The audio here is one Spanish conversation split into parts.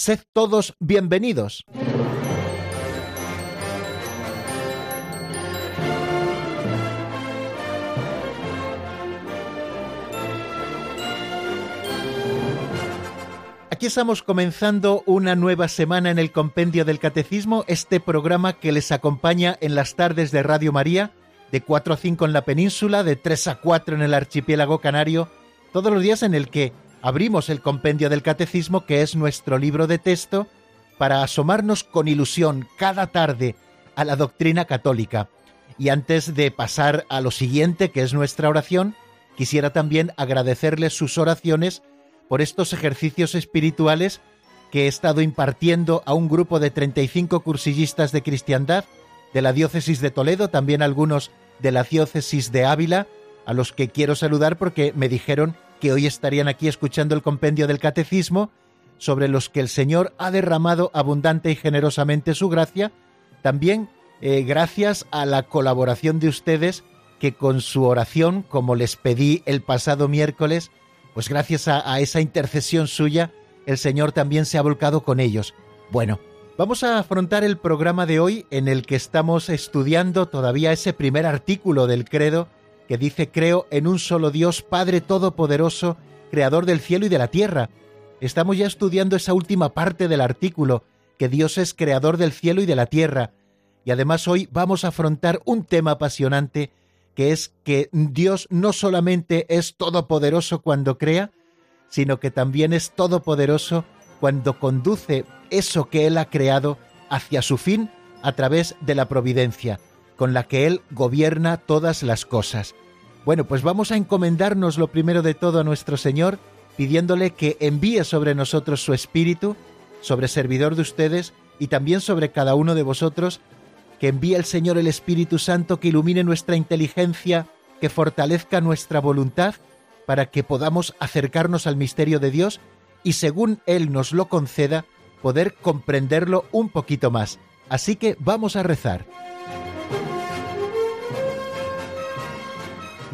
Sed todos bienvenidos. Aquí estamos comenzando una nueva semana en el Compendio del Catecismo, este programa que les acompaña en las tardes de Radio María, de 4 a 5 en la península, de 3 a 4 en el archipiélago canario, todos los días en el que abrimos el Compendio del Catecismo, que es nuestro libro de texto, para asomarnos con ilusión cada tarde a la doctrina católica. Y antes de pasar a lo siguiente, que es nuestra oración, quisiera también agradecerles sus oraciones por estos ejercicios espirituales que he estado impartiendo a un grupo de 35 cursillistas de cristiandad de la diócesis de Toledo, también algunos de la diócesis de Ávila, a los que quiero saludar porque me dijeron que hoy estarían aquí escuchando el compendio del catecismo, sobre los que el Señor ha derramado abundante y generosamente su gracia, también eh, gracias a la colaboración de ustedes que con su oración, como les pedí el pasado miércoles, pues gracias a, esa intercesión suya, el Señor también se ha volcado con ellos. Bueno, vamos a afrontar el programa de hoy en el que estamos estudiando todavía ese primer artículo del credo que dice creo en un solo Dios, Padre Todopoderoso, Creador del cielo y de la tierra. Estamos ya estudiando esa última parte del artículo, que Dios es Creador del cielo y de la tierra. Y además hoy vamos a afrontar un tema apasionante que es que Dios no solamente es todopoderoso cuando crea, sino que también es todopoderoso cuando conduce eso que Él ha creado hacia su fin a través de la providencia, con la que Él gobierna todas las cosas. Bueno, pues vamos a encomendarnos lo primero de todo a nuestro Señor, pidiéndole que envíe sobre nosotros su Espíritu, sobre servidor de ustedes y también sobre cada uno de vosotros, que envíe el Señor el Espíritu Santo que ilumine nuestra inteligencia, que fortalezca nuestra voluntad, para que podamos acercarnos al misterio de Dios y según Él nos lo conceda, poder comprenderlo un poquito más. Así que vamos a rezar.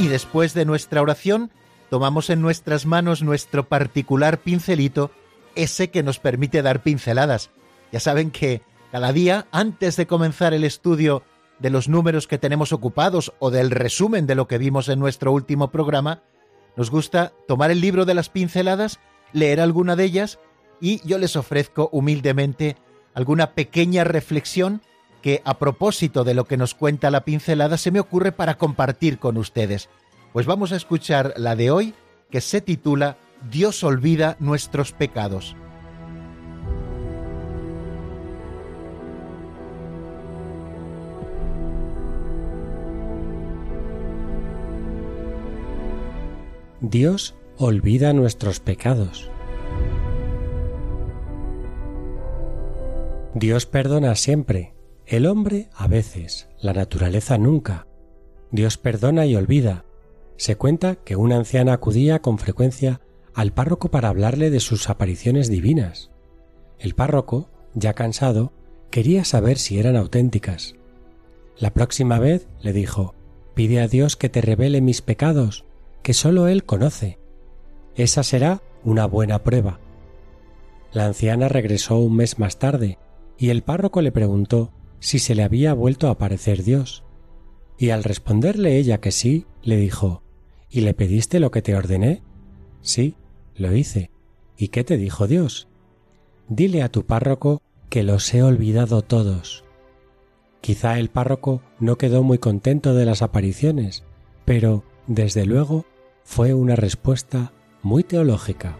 Y después de nuestra oración tomamos en nuestras manos nuestro particular pincelito, ese que nos permite dar pinceladas. Ya saben que cada día, antes de comenzar el estudio de los números que tenemos ocupados o del resumen de lo que vimos en nuestro último programa, nos gusta tomar el libro de las pinceladas, leer alguna de ellas y yo les ofrezco humildemente alguna pequeña reflexión que a propósito de lo que nos cuenta la pincelada se me ocurre para compartir con ustedes. Pues vamos a escuchar la de hoy que se titula Dios olvida nuestros pecados. Dios olvida nuestros pecados. Dios perdona siempre, el hombre a veces, la naturaleza nunca. Dios perdona y olvida. Se cuenta que una anciana acudía con frecuencia al párroco para hablarle de sus apariciones divinas. El párroco, ya cansado, quería saber si eran auténticas. La próxima vez, le dijo, pide a Dios que te revele mis pecados, que sólo Él conoce. Esa será una buena prueba. La anciana regresó un mes más tarde y el párroco le preguntó si se le había vuelto a aparecer Dios. Y al responderle ella que sí, le dijo ¿Y le pediste lo que te ordené? Sí, lo hice. ¿Y qué te dijo Dios? Dile a tu párroco que los he olvidado todos. Quizá el párroco no quedó muy contento de las apariciones, pero, desde luego, fue una respuesta muy teológica.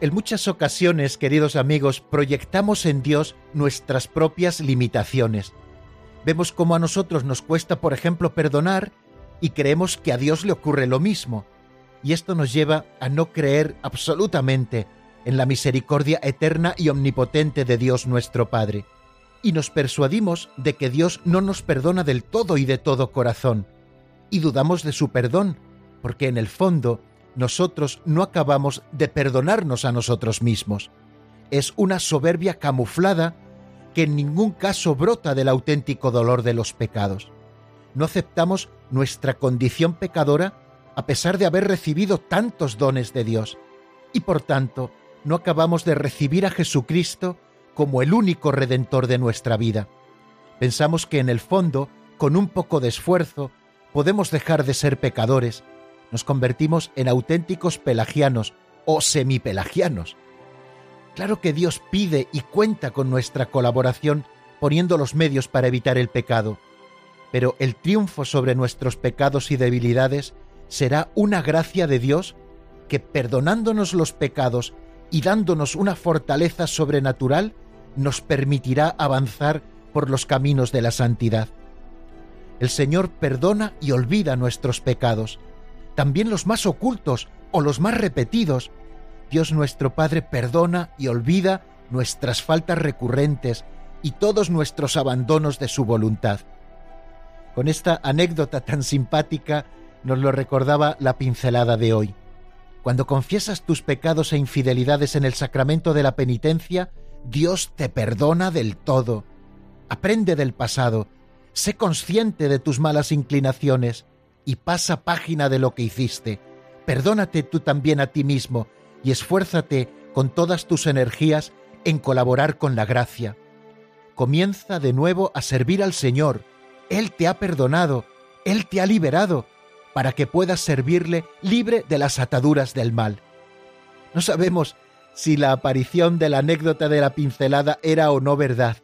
En muchas ocasiones, queridos amigos, proyectamos en Dios nuestras propias limitaciones. Vemos cómo a nosotros nos cuesta, por ejemplo, perdonar y creemos que a Dios le ocurre lo mismo. Y esto nos lleva a no creer absolutamente en la misericordia eterna y omnipotente de Dios nuestro Padre. Y nos persuadimos de que Dios no nos perdona del todo y de todo corazón. Y dudamos de su perdón, porque en el fondo nosotros no acabamos de perdonarnos a nosotros mismos. Es una soberbia camuflada que en ningún caso brota del auténtico dolor de los pecados. No aceptamos nuestra condición pecadora a pesar de haber recibido tantos dones de Dios, y por tanto no acabamos de recibir a Jesucristo como el único redentor de nuestra vida. Pensamos que en el fondo, con un poco de esfuerzo, podemos dejar de ser pecadores nos convertimos en auténticos pelagianos o semipelagianos. Claro que Dios pide y cuenta con nuestra colaboración poniendo los medios para evitar el pecado, pero el triunfo sobre nuestros pecados y debilidades será una gracia de Dios que perdonándonos los pecados y dándonos una fortaleza sobrenatural, nos permitirá avanzar por los caminos de la santidad. El Señor perdona y olvida nuestros pecados, también los más ocultos o los más repetidos. Dios nuestro Padre perdona y olvida nuestras faltas recurrentes y todos nuestros abandonos de su voluntad. Con esta anécdota tan simpática nos lo recordaba la pincelada de hoy. Cuando confiesas tus pecados e infidelidades en el sacramento de la penitencia, Dios te perdona del todo. Aprende del pasado, sé consciente de tus malas inclinaciones, y pasa página de lo que hiciste. Perdónate tú también a ti mismo y esfuérzate con todas tus energías en colaborar con la gracia. Comienza de nuevo a servir al Señor. Él te ha perdonado, Él te ha liberado, para que puedas servirle libre de las ataduras del mal. No sabemos si la aparición de la anécdota de la pincelada era o no verdad.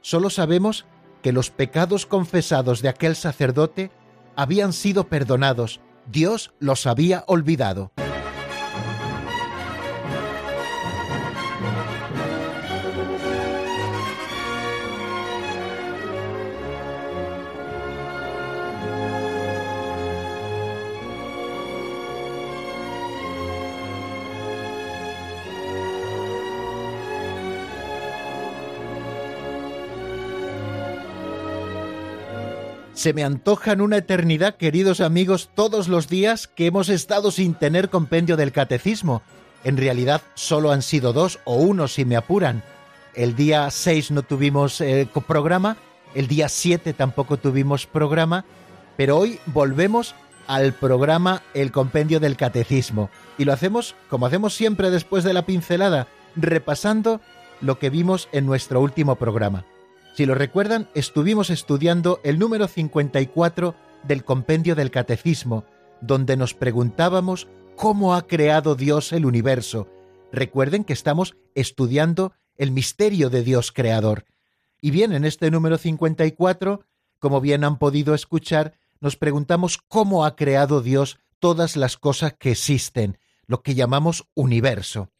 Solo sabemos que los pecados confesados de aquel sacerdote habían sido perdonados, Dios los había olvidado. Se me antojan una eternidad, queridos amigos, todos los días que hemos estado sin tener compendio del catecismo. En realidad solo han sido dos o uno si me apuran. El día 6 no tuvimos eh, programa, el día 7 tampoco tuvimos programa, pero hoy volvemos al programa El Compendio del Catecismo. Y lo hacemos, como hacemos siempre después de la pincelada, repasando lo que vimos en nuestro último programa. Si lo recuerdan, estuvimos estudiando el número 54 del compendio del Catecismo, donde nos preguntábamos cómo ha creado Dios el universo. Recuerden que estamos estudiando el misterio de Dios creador. Y bien, en este número 54, como bien han podido escuchar, nos preguntamos cómo ha creado Dios todas las cosas que existen, lo que llamamos universo.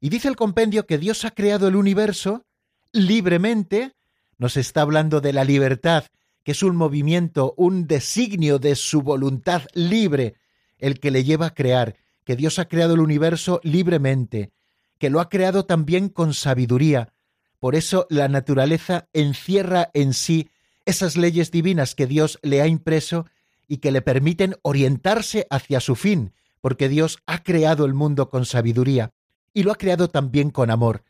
Y dice el compendio que Dios ha creado el universo libremente, nos está hablando de la libertad, que es un movimiento, un designio de su voluntad libre, el que le lleva a crear, que Dios ha creado el universo libremente, que lo ha creado también con sabiduría. Por eso la naturaleza encierra en sí esas leyes divinas que Dios le ha impreso y que le permiten orientarse hacia su fin, porque Dios ha creado el mundo con sabiduría y lo ha creado también con amor.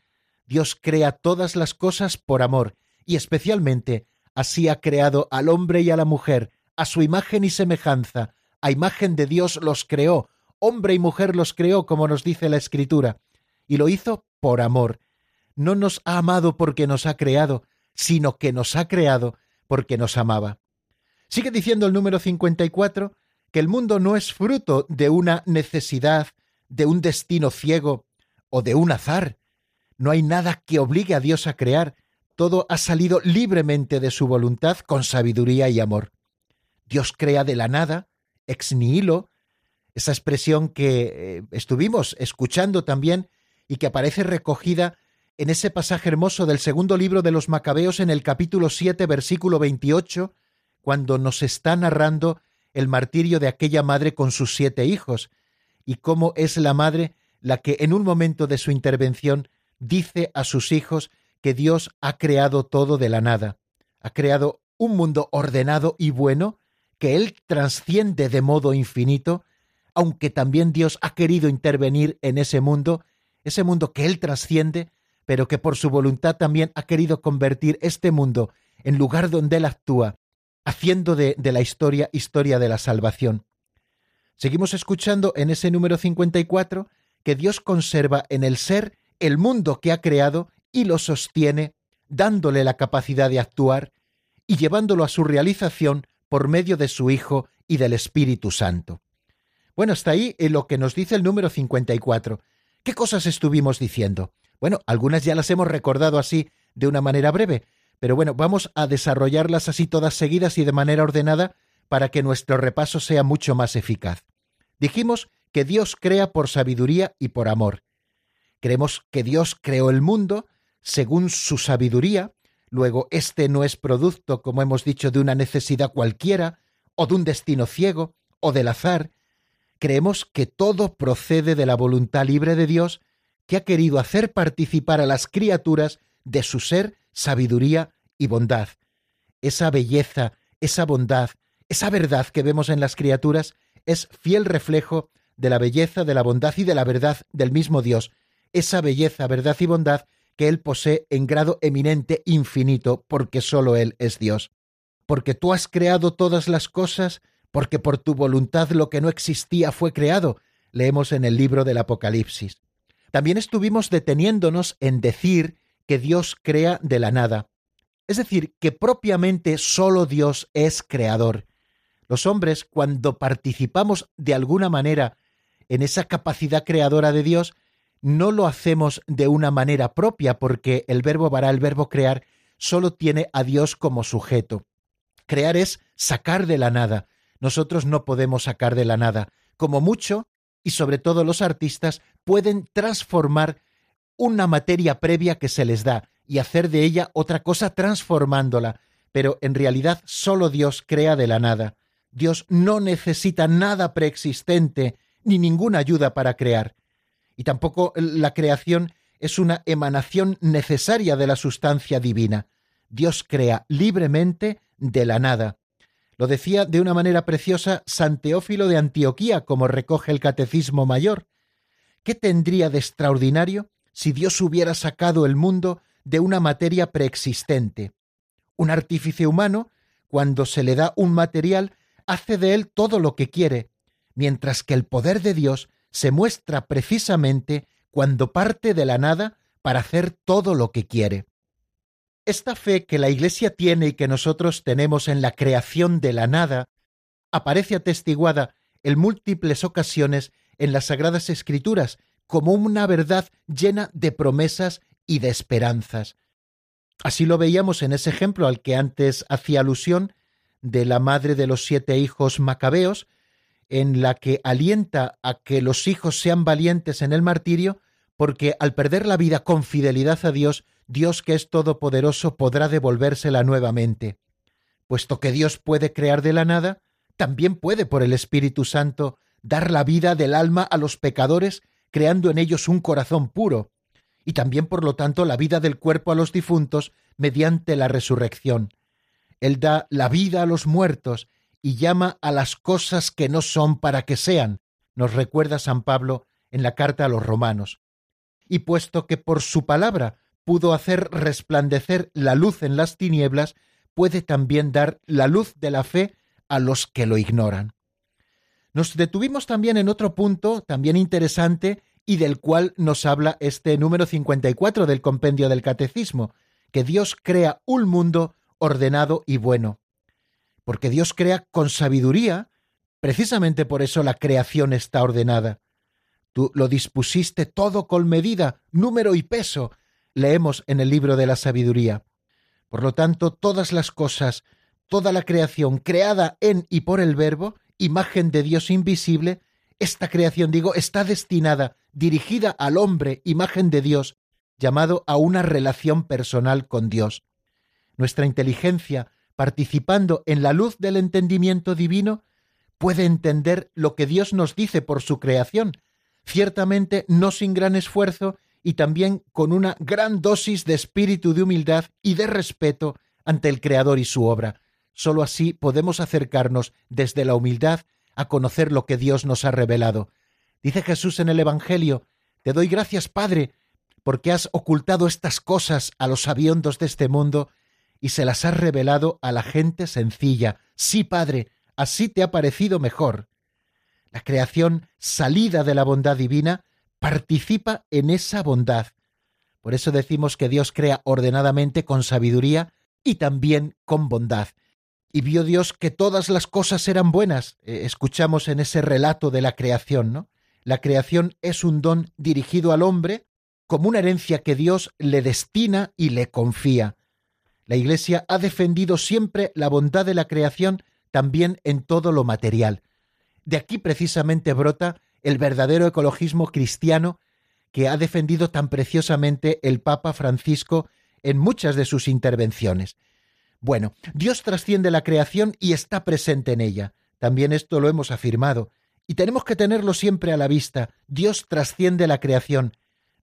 Dios crea todas las cosas por amor y especialmente así ha creado al hombre y a la mujer, a su imagen y semejanza, a imagen de Dios los creó, hombre y mujer los creó, como nos dice la Escritura, y lo hizo por amor. No nos ha amado porque nos ha creado, sino que nos ha creado porque nos amaba. Sigue diciendo el número 54 que el mundo no es fruto de una necesidad, de un destino ciego o de un azar. No hay nada que obligue a Dios a crear, todo ha salido libremente de su voluntad con sabiduría y amor. Dios crea de la nada, ex nihilo, esa expresión que eh, estuvimos escuchando también y que aparece recogida en ese pasaje hermoso del segundo libro de los Macabeos en el capítulo 7, versículo 28, cuando nos está narrando el martirio de aquella madre con sus siete hijos, y cómo es la madre la que en un momento de su intervención dice a sus hijos que Dios ha creado todo de la nada, ha creado un mundo ordenado y bueno, que Él trasciende de modo infinito, aunque también Dios ha querido intervenir en ese mundo, ese mundo que Él trasciende, pero que por su voluntad también ha querido convertir este mundo en lugar donde Él actúa, haciendo de, de la historia historia de la salvación. Seguimos escuchando en ese número 54 que Dios conserva en el ser el mundo que ha creado y lo sostiene, dándole la capacidad de actuar y llevándolo a su realización por medio de su Hijo y del Espíritu Santo. Bueno, hasta ahí en lo que nos dice el número 54. ¿Qué cosas estuvimos diciendo? Bueno, algunas ya las hemos recordado así de una manera breve, pero bueno, vamos a desarrollarlas así todas seguidas y de manera ordenada para que nuestro repaso sea mucho más eficaz. Dijimos que Dios crea por sabiduría y por amor. Creemos que Dios creó el mundo según su sabiduría, luego este no es producto, como hemos dicho, de una necesidad cualquiera, o de un destino ciego, o del azar. Creemos que todo procede de la voluntad libre de Dios, que ha querido hacer participar a las criaturas de su ser, sabiduría y bondad. Esa belleza, esa bondad, esa verdad que vemos en las criaturas es fiel reflejo de la belleza, de la bondad y de la verdad del mismo Dios, esa belleza, verdad y bondad que Él posee en grado eminente infinito, porque sólo Él es Dios. Porque tú has creado todas las cosas, porque por tu voluntad lo que no existía fue creado, leemos en el libro del Apocalipsis. También estuvimos deteniéndonos en decir que Dios crea de la nada, es decir, que propiamente sólo Dios es creador. Los hombres, cuando participamos de alguna manera en esa capacidad creadora de Dios, no lo hacemos de una manera propia porque el verbo vará, el verbo crear, solo tiene a Dios como sujeto. Crear es sacar de la nada. Nosotros no podemos sacar de la nada. Como mucho, y sobre todo los artistas, pueden transformar una materia previa que se les da y hacer de ella otra cosa transformándola, pero en realidad solo Dios crea de la nada. Dios no necesita nada preexistente ni ninguna ayuda para crear y tampoco la creación es una emanación necesaria de la sustancia divina. Dios crea libremente de la nada. Lo decía de una manera preciosa San Teófilo de Antioquía, como recoge el Catecismo Mayor. ¿Qué tendría de extraordinario si Dios hubiera sacado el mundo de una materia preexistente? Un artífice humano, cuando se le da un material, hace de él todo lo que quiere, mientras que el poder de Dios se muestra precisamente cuando parte de la nada para hacer todo lo que quiere. Esta fe que la Iglesia tiene y que nosotros tenemos en la creación de la nada aparece atestiguada en múltiples ocasiones en las Sagradas Escrituras como una verdad llena de promesas y de esperanzas. Así lo veíamos en ese ejemplo al que antes hacía alusión de la madre de los siete hijos macabeos, en la que alienta a que los hijos sean valientes en el martirio, porque al perder la vida con fidelidad a Dios, Dios que es todopoderoso podrá devolvérsela nuevamente. Puesto que Dios puede crear de la nada, también puede por el Espíritu Santo dar la vida del alma a los pecadores, creando en ellos un corazón puro, y también por lo tanto la vida del cuerpo a los difuntos mediante la resurrección. Él da la vida a los muertos y llama a las cosas que no son para que sean, nos recuerda San Pablo en la carta a los romanos. Y puesto que por su palabra pudo hacer resplandecer la luz en las tinieblas, puede también dar la luz de la fe a los que lo ignoran. Nos detuvimos también en otro punto, también interesante, y del cual nos habla este número 54 del compendio del Catecismo, que Dios crea un mundo ordenado y bueno. Porque Dios crea con sabiduría, precisamente por eso la creación está ordenada. Tú lo dispusiste todo con medida, número y peso, leemos en el libro de la sabiduría. Por lo tanto, todas las cosas, toda la creación creada en y por el Verbo, imagen de Dios invisible, esta creación, digo, está destinada, dirigida al hombre, imagen de Dios, llamado a una relación personal con Dios. Nuestra inteligencia, participando en la luz del entendimiento divino, puede entender lo que Dios nos dice por su creación, ciertamente no sin gran esfuerzo y también con una gran dosis de espíritu de humildad y de respeto ante el Creador y su obra. Solo así podemos acercarnos desde la humildad a conocer lo que Dios nos ha revelado. Dice Jesús en el Evangelio, Te doy gracias, Padre, porque has ocultado estas cosas a los sabiondos de este mundo y se las has revelado a la gente sencilla. Sí, Padre, así te ha parecido mejor. La creación salida de la bondad divina participa en esa bondad. Por eso decimos que Dios crea ordenadamente con sabiduría y también con bondad y vio Dios que todas las cosas eran buenas. Eh, escuchamos en ese relato de la creación, ¿no? La creación es un don dirigido al hombre como una herencia que Dios le destina y le confía. La Iglesia ha defendido siempre la bondad de la creación también en todo lo material. De aquí precisamente brota el verdadero ecologismo cristiano que ha defendido tan preciosamente el Papa Francisco en muchas de sus intervenciones. Bueno, Dios trasciende la creación y está presente en ella. También esto lo hemos afirmado. Y tenemos que tenerlo siempre a la vista. Dios trasciende la creación.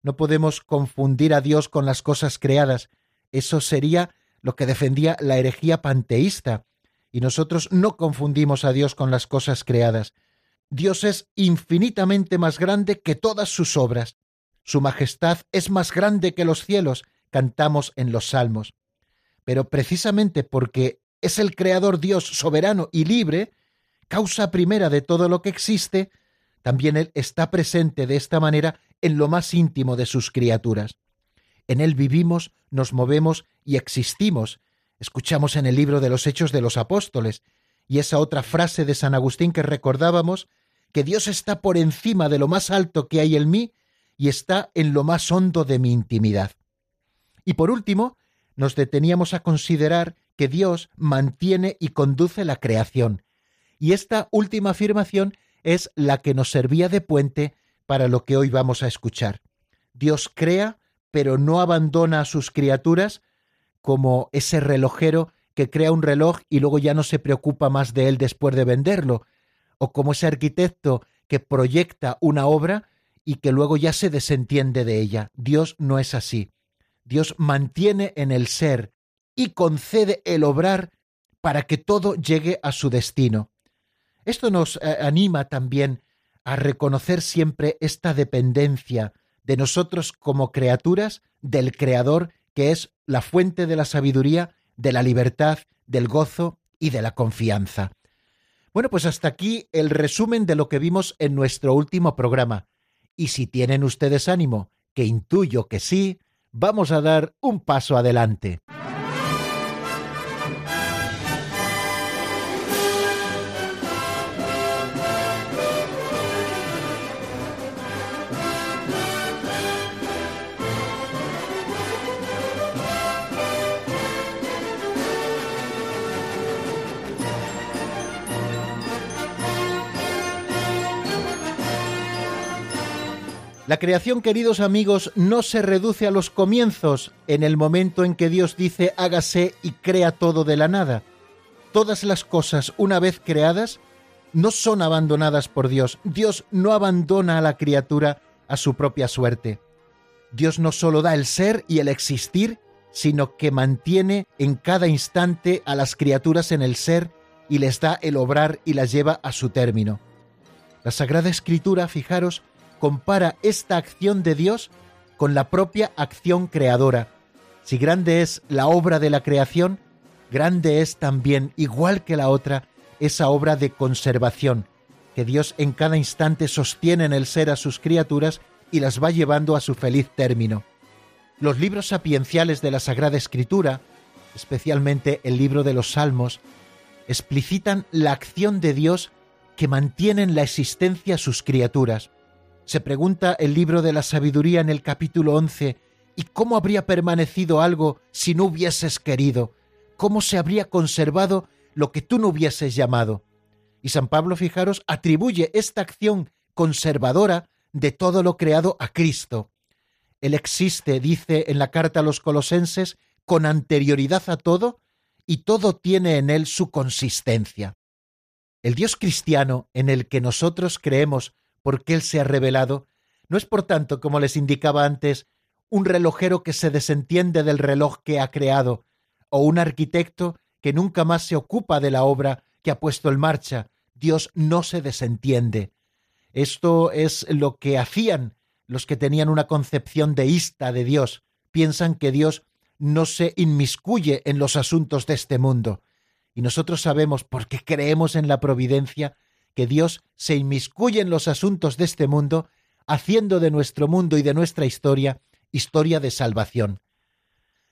No podemos confundir a Dios con las cosas creadas. Eso sería lo que defendía la herejía panteísta. Y nosotros no confundimos a Dios con las cosas creadas. Dios es infinitamente más grande que todas sus obras. Su majestad es más grande que los cielos, cantamos en los salmos pero precisamente porque es el Creador Dios soberano y libre, causa primera de todo lo que existe, también Él está presente de esta manera en lo más íntimo de sus criaturas. En Él vivimos, nos movemos y existimos. Escuchamos en el libro de los Hechos de los Apóstoles, y esa otra frase de San Agustín que recordábamos, que Dios está por encima de lo más alto que hay en mí y está en lo más hondo de mi intimidad. Y por último, nos deteníamos a considerar que Dios mantiene y conduce la creación. Y esta última afirmación es la que nos servía de puente para lo que hoy vamos a escuchar. Dios crea, pero no abandona a sus criaturas como ese relojero que crea un reloj y luego ya no se preocupa más de él después de venderlo, o como ese arquitecto que proyecta una obra y que luego ya se desentiende de ella. Dios no es así. Dios mantiene en el ser y concede el obrar para que todo llegue a su destino. Esto nos eh, anima también a reconocer siempre esta dependencia de nosotros como criaturas del Creador, que es la fuente de la sabiduría, de la libertad, del gozo y de la confianza. Bueno, pues hasta aquí el resumen de lo que vimos en nuestro último programa. Y si tienen ustedes ánimo, que intuyo que sí, vamos a dar un paso adelante. La creación, queridos amigos, no se reduce a los comienzos, en el momento en que Dios dice hágase y crea todo de la nada. Todas las cosas, una vez creadas, no son abandonadas por Dios. Dios no abandona a la criatura a su propia suerte. Dios no solo da el ser y el existir, sino que mantiene en cada instante a las criaturas en el ser y les da el obrar y las lleva a su término. La Sagrada Escritura, fijaros, compara esta acción de Dios con la propia acción creadora, Si grande es la obra de la creación, grande es también, igual que la otra, esa obra de conservación, que Dios en cada instante sostiene en el ser a sus criaturas y las va llevando a su feliz término. Los libros sapienciales de la Sagrada Escritura, especialmente el libro de los Salmos, explicitan la acción de Dios que mantiene en la existencia sus criaturas. Se pregunta el libro de la sabiduría en el capítulo 11, ¿y cómo habría permanecido algo si no hubieses querido? ¿Cómo se habría conservado lo que tú no hubieses llamado? Y San Pablo, fijaros, atribuye esta acción conservadora de todo lo creado a Cristo. Él existe, dice en la carta a los colosenses, con anterioridad a todo, y todo tiene en él su consistencia. El Dios cristiano en el que nosotros creemos porque Él se ha revelado, no es por tanto, como les indicaba antes, un relojero que se desentiende del reloj que ha creado, o un arquitecto que nunca más se ocupa de la obra que ha puesto en marcha. Dios no se desentiende. Esto es lo que hacían los que tenían una concepción deísta de Dios. Piensan que Dios no se inmiscuye en los asuntos de este mundo. Y nosotros sabemos, porque creemos en la providencia, que Dios se inmiscuye en los asuntos de este mundo, haciendo de nuestro mundo y de nuestra historia historia de salvación.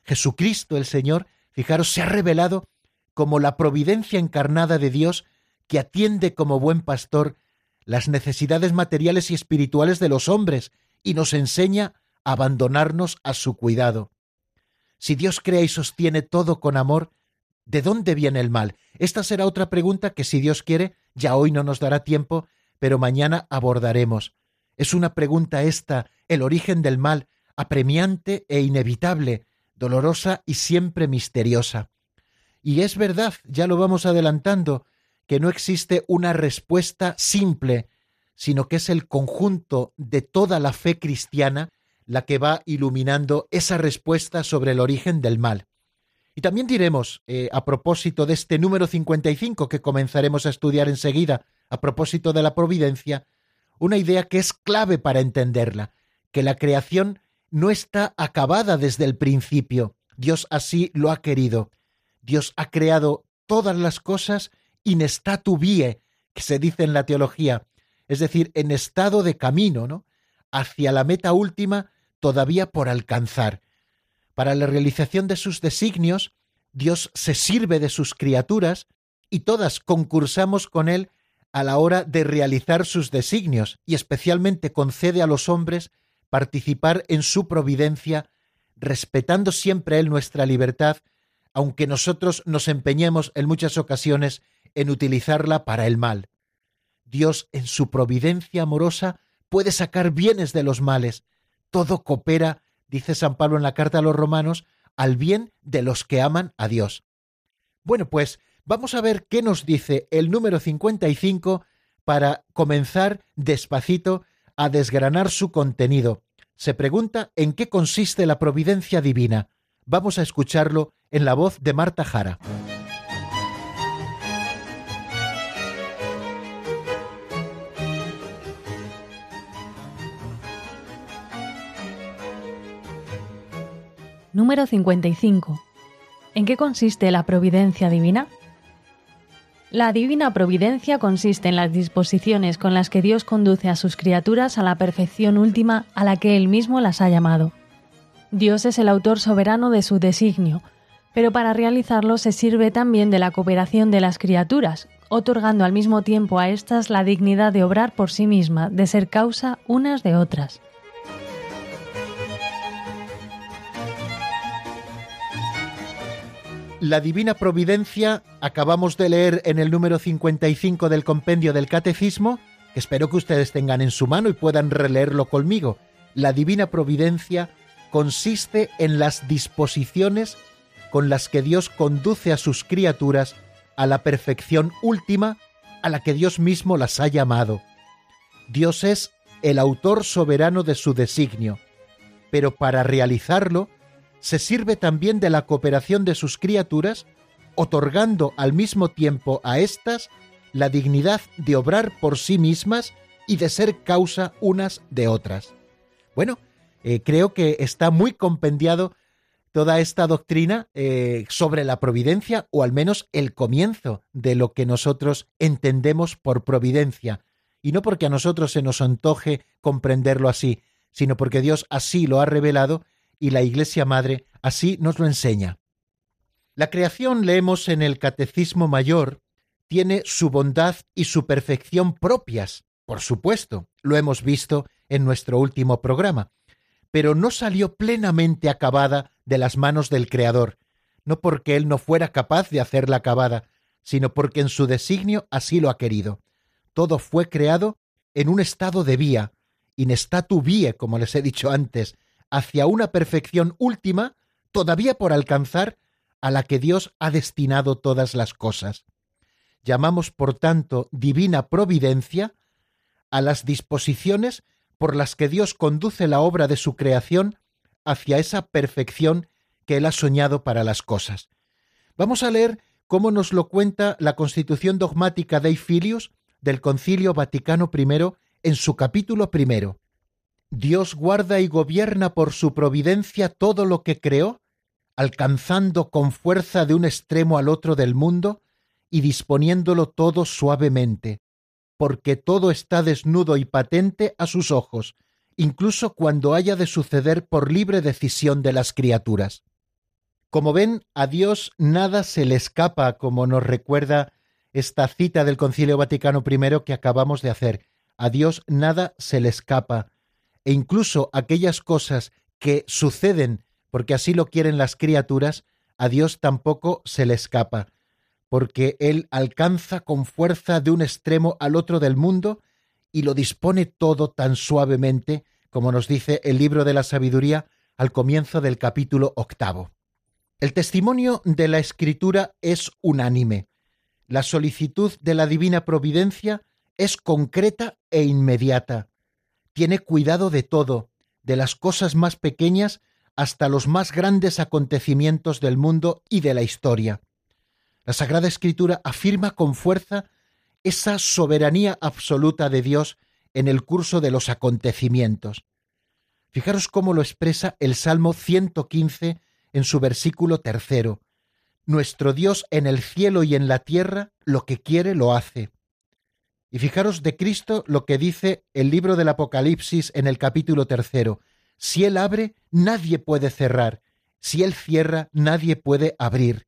Jesucristo el Señor, fijaros, se ha revelado como la providencia encarnada de Dios que atiende como buen pastor las necesidades materiales y espirituales de los hombres y nos enseña a abandonarnos a su cuidado. Si Dios crea y sostiene todo con amor, ¿de dónde viene el mal? Esta será otra pregunta que si Dios quiere, ya hoy no nos dará tiempo, pero mañana abordaremos. Es una pregunta esta, el origen del mal, apremiante e inevitable, dolorosa y siempre misteriosa. Y es verdad, ya lo vamos adelantando, que no existe una respuesta simple, sino que es el conjunto de toda la fe cristiana la que va iluminando esa respuesta sobre el origen del mal. Y también diremos, eh, a propósito de este número 55 que comenzaremos a estudiar enseguida, a propósito de la providencia, una idea que es clave para entenderla, que la creación no está acabada desde el principio, Dios así lo ha querido. Dios ha creado todas las cosas in statu vie, que se dice en la teología, es decir, en estado de camino, ¿no? hacia la meta última todavía por alcanzar. Para la realización de sus designios, Dios se sirve de sus criaturas y todas concursamos con Él a la hora de realizar sus designios y especialmente concede a los hombres participar en su providencia, respetando siempre Él nuestra libertad, aunque nosotros nos empeñemos en muchas ocasiones en utilizarla para el mal. Dios en su providencia amorosa puede sacar bienes de los males. Todo coopera, dice San Pablo en la carta a los romanos, al bien de los que aman a Dios. Bueno, pues vamos a ver qué nos dice el número 55 para comenzar despacito a desgranar su contenido. Se pregunta en qué consiste la providencia divina. Vamos a escucharlo en la voz de Marta Jara. Número 55. ¿En qué consiste la providencia divina? La divina providencia consiste en las disposiciones con las que Dios conduce a sus criaturas a la perfección última a la que Él mismo las ha llamado. Dios es el autor soberano de su designio, pero para realizarlo se sirve también de la cooperación de las criaturas, otorgando al mismo tiempo a éstas la dignidad de obrar por sí misma, de ser causa unas de otras. La Divina Providencia acabamos de leer en el número 55 del compendio del Catecismo, que espero que ustedes tengan en su mano y puedan releerlo conmigo. La Divina Providencia consiste en las disposiciones con las que Dios conduce a sus criaturas a la perfección última a la que Dios mismo las ha llamado. Dios es el autor soberano de su designio, pero para realizarlo se sirve también de la cooperación de sus criaturas, otorgando al mismo tiempo a éstas la dignidad de obrar por sí mismas y de ser causa unas de otras. Bueno, eh, creo que está muy compendiado toda esta doctrina eh, sobre la providencia, o al menos el comienzo de lo que nosotros entendemos por providencia, y no porque a nosotros se nos antoje comprenderlo así, sino porque Dios así lo ha revelado y la Iglesia Madre así nos lo enseña. La creación, leemos en el Catecismo Mayor, tiene su bondad y su perfección propias, por supuesto, lo hemos visto en nuestro último programa, pero no salió plenamente acabada de las manos del Creador, no porque Él no fuera capaz de hacerla acabada, sino porque en su designio así lo ha querido. Todo fue creado en un estado de vía, in statu vie, como les he dicho antes, hacia una perfección última, todavía por alcanzar, a la que Dios ha destinado todas las cosas. Llamamos, por tanto, divina providencia a las disposiciones por las que Dios conduce la obra de su creación hacia esa perfección que Él ha soñado para las cosas. Vamos a leer cómo nos lo cuenta la Constitución dogmática de Filius del Concilio Vaticano I en su capítulo primero. Dios guarda y gobierna por su providencia todo lo que creó, alcanzando con fuerza de un extremo al otro del mundo y disponiéndolo todo suavemente, porque todo está desnudo y patente a sus ojos, incluso cuando haya de suceder por libre decisión de las criaturas. Como ven, a Dios nada se le escapa, como nos recuerda esta cita del Concilio Vaticano I que acabamos de hacer. A Dios nada se le escapa, e incluso aquellas cosas que suceden porque así lo quieren las criaturas, a Dios tampoco se le escapa porque Él alcanza con fuerza de un extremo al otro del mundo y lo dispone todo tan suavemente, como nos dice el libro de la sabiduría al comienzo del capítulo octavo. El testimonio de la Escritura es unánime. La solicitud de la divina providencia es concreta e inmediata. Tiene cuidado de todo, de las cosas más pequeñas hasta los más grandes acontecimientos del mundo y de la historia. La Sagrada Escritura afirma con fuerza esa soberanía absoluta de Dios en el curso de los acontecimientos. Fijaros cómo lo expresa el Salmo 115 en su versículo tercero. Nuestro Dios en el cielo y en la tierra lo que quiere lo hace. Y fijaros de Cristo lo que dice el libro del Apocalipsis en el capítulo tercero. Si Él abre, nadie puede cerrar. Si Él cierra, nadie puede abrir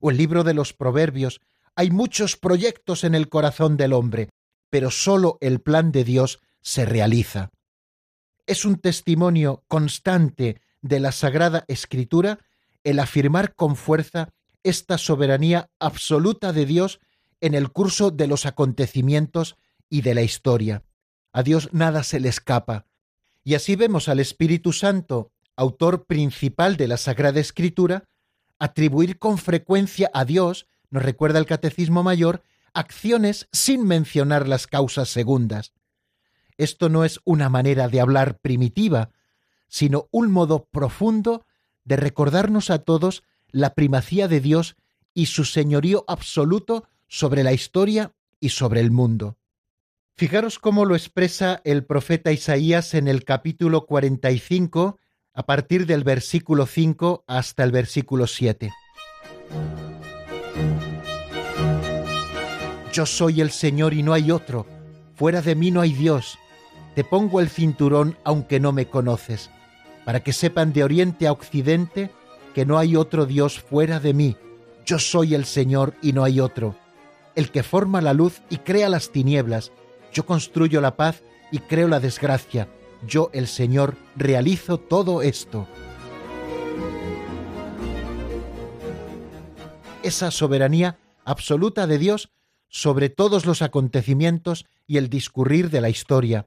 o el libro de los Proverbios, hay muchos proyectos en el corazón del hombre, pero sólo el plan de Dios se realiza. Es un testimonio constante de la Sagrada Escritura el afirmar con fuerza esta soberanía absoluta de Dios en el curso de los acontecimientos y de la historia. A Dios nada se le escapa. Y así vemos al Espíritu Santo, autor principal de la Sagrada Escritura, atribuir con frecuencia a Dios, nos recuerda el Catecismo Mayor, acciones sin mencionar las causas segundas. Esto no es una manera de hablar primitiva, sino un modo profundo de recordarnos a todos la primacía de Dios y su señorío absoluto sobre la historia y sobre el mundo. Fijaros cómo lo expresa el profeta Isaías en el capítulo 45 a partir del versículo 5 hasta el versículo 7. Yo soy el Señor y no hay otro, fuera de mí no hay Dios. Te pongo el cinturón aunque no me conoces, para que sepan de oriente a occidente que no hay otro Dios fuera de mí. Yo soy el Señor y no hay otro, el que forma la luz y crea las tinieblas. Yo construyo la paz y creo la desgracia yo el Señor realizo todo esto. Esa soberanía absoluta de Dios sobre todos los acontecimientos y el discurrir de la historia.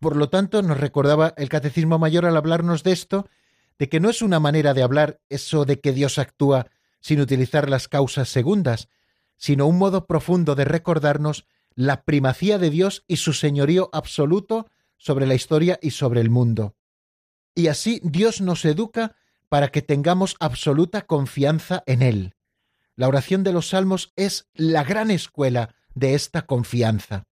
Por lo tanto, nos recordaba el Catecismo Mayor al hablarnos de esto, de que no es una manera de hablar eso de que Dios actúa sin utilizar las causas segundas, sino un modo profundo de recordarnos la primacía de Dios y su señorío absoluto sobre la historia y sobre el mundo. Y así Dios nos educa para que tengamos absoluta confianza en Él. La oración de los salmos es la gran escuela de esta confianza.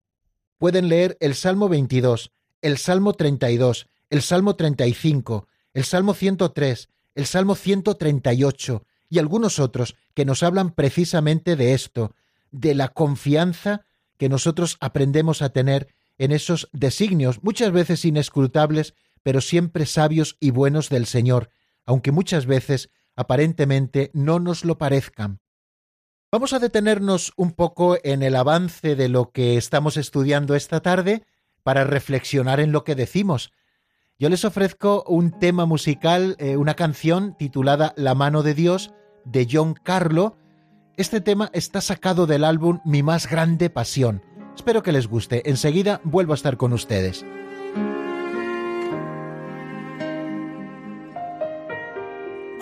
Pueden leer el Salmo 22, el Salmo 32, el Salmo 35, el Salmo 103, el Salmo 138 y algunos otros que nos hablan precisamente de esto, de la confianza que nosotros aprendemos a tener en esos designios, muchas veces inescrutables, pero siempre sabios y buenos del Señor, aunque muchas veces aparentemente no nos lo parezcan. Vamos a detenernos un poco en el avance de lo que estamos estudiando esta tarde para reflexionar en lo que decimos. Yo les ofrezco un tema musical, eh, una canción titulada La mano de Dios de John Carlo. Este tema está sacado del álbum Mi más grande pasión. Espero que les guste. Enseguida vuelvo a estar con ustedes.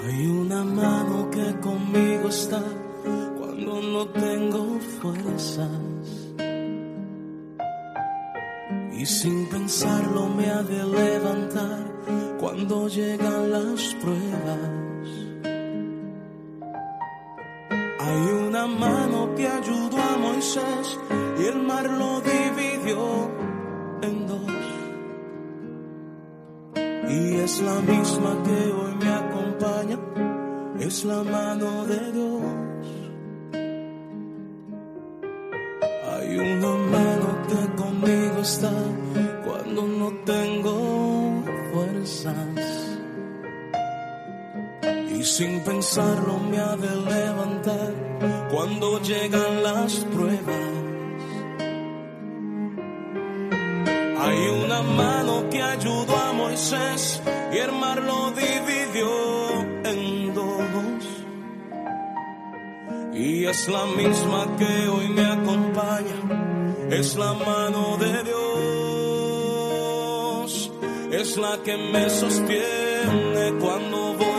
Hay una mano que conmigo está cuando no tengo fuerzas. Y sin pensarlo me ha de levantar cuando llegan las pruebas. Una mano que ayudó a Moisés y el mar lo dividió en dos. Y es la misma que hoy me acompaña, es la mano de Dios. Hay una mano que conmigo está cuando no tengo fuerzas. Y sin pensarlo me ha de levantar cuando llegan las pruebas. Hay una mano que ayudó a Moisés y el mar lo dividió en dos. Y es la misma que hoy me acompaña, es la mano de Dios, es la que me sostiene cuando voy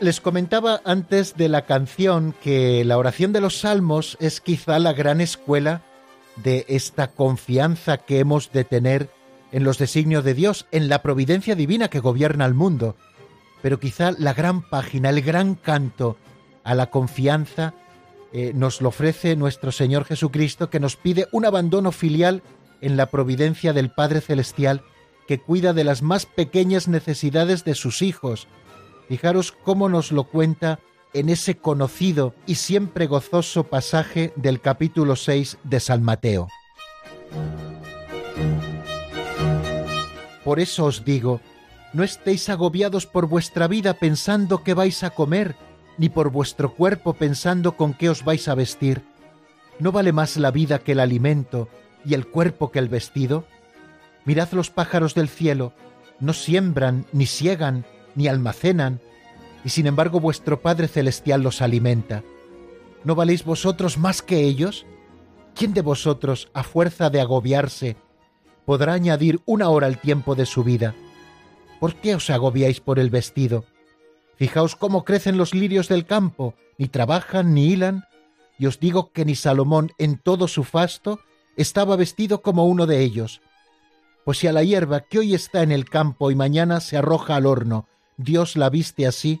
Les comentaba antes de la canción que la oración de los salmos es quizá la gran escuela de esta confianza que hemos de tener en los designios de Dios, en la providencia divina que gobierna el mundo. Pero quizá la gran página, el gran canto a la confianza eh, nos lo ofrece nuestro Señor Jesucristo, que nos pide un abandono filial en la providencia del Padre Celestial que cuida de las más pequeñas necesidades de sus hijos. Fijaros cómo nos lo cuenta en ese conocido y siempre gozoso pasaje del capítulo 6 de San Mateo. Por eso os digo, no estéis agobiados por vuestra vida pensando qué vais a comer, ni por vuestro cuerpo pensando con qué os vais a vestir. ¿No vale más la vida que el alimento y el cuerpo que el vestido? Mirad los pájaros del cielo, no siembran, ni siegan, ni almacenan, y sin embargo vuestro Padre Celestial los alimenta. ¿No valéis vosotros más que ellos? ¿Quién de vosotros, a fuerza de agobiarse, podrá añadir una hora al tiempo de su vida? ¿Por qué os agobiáis por el vestido? Fijaos cómo crecen los lirios del campo, ni trabajan ni hilan, y os digo que ni Salomón en todo su fasto estaba vestido como uno de ellos. Pues si a la hierba que hoy está en el campo y mañana se arroja al horno, Dios la viste así,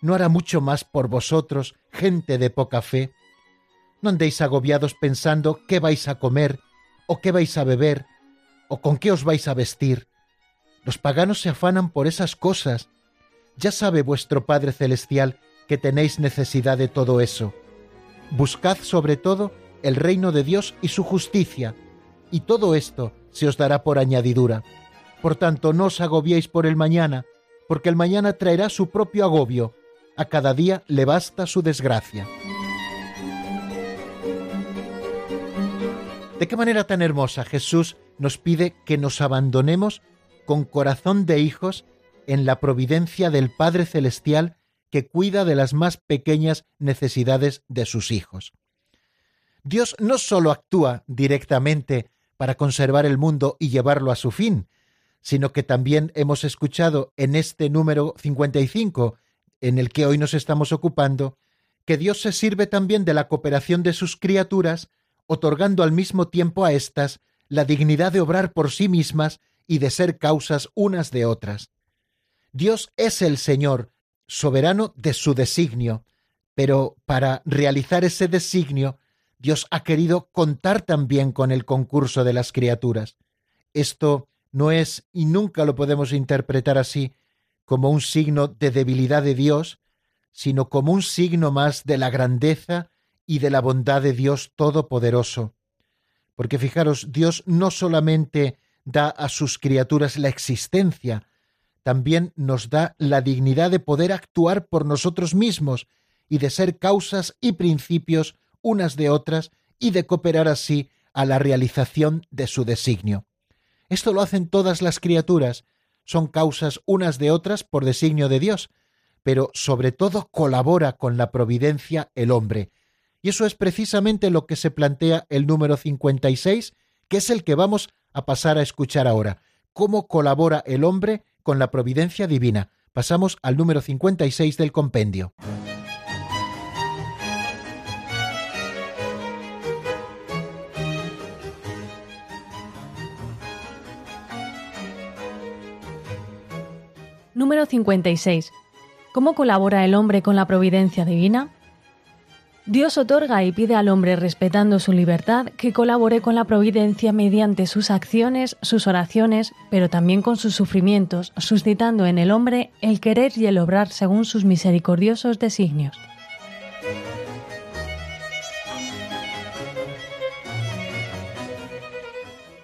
¿no hará mucho más por vosotros, gente de poca fe? No andéis agobiados pensando qué vais a comer, o qué vais a beber, o con qué os vais a vestir. Los paganos se afanan por esas cosas. Ya sabe vuestro Padre Celestial que tenéis necesidad de todo eso. Buscad sobre todo el reino de Dios y su justicia, y todo esto se os dará por añadidura. Por tanto, no os agobiéis por el mañana, porque el mañana traerá su propio agobio a cada día le basta su desgracia. ¿De qué manera tan hermosa Jesús nos pide que nos abandonemos con corazón de hijos en la providencia del Padre Celestial que cuida de las más pequeñas necesidades de sus hijos? Dios no sólo actúa directamente para conservar el mundo y llevarlo a su fin, sino que también hemos escuchado en este número 55 en el que hoy nos estamos ocupando, que Dios se sirve también de la cooperación de sus criaturas, otorgando al mismo tiempo a éstas la dignidad de obrar por sí mismas y de ser causas unas de otras. Dios es el Señor, soberano de su designio, pero para realizar ese designio, Dios ha querido contar también con el concurso de las criaturas. Esto no es, y nunca lo podemos interpretar así, como un signo de debilidad de Dios, sino como un signo más de la grandeza y de la bondad de Dios Todopoderoso. Porque fijaros, Dios no solamente da a sus criaturas la existencia, también nos da la dignidad de poder actuar por nosotros mismos y de ser causas y principios unas de otras y de cooperar así a la realización de su designio. Esto lo hacen todas las criaturas, son causas unas de otras por designio de Dios, pero sobre todo colabora con la providencia el hombre. Y eso es precisamente lo que se plantea el número 56, que es el que vamos a pasar a escuchar ahora. ¿Cómo colabora el hombre con la providencia divina? Pasamos al número 56 del compendio. Número 56. ¿Cómo colabora el hombre con la providencia divina? Dios otorga y pide al hombre, respetando su libertad, que colabore con la providencia mediante sus acciones, sus oraciones, pero también con sus sufrimientos, suscitando en el hombre el querer y el obrar según sus misericordiosos designios.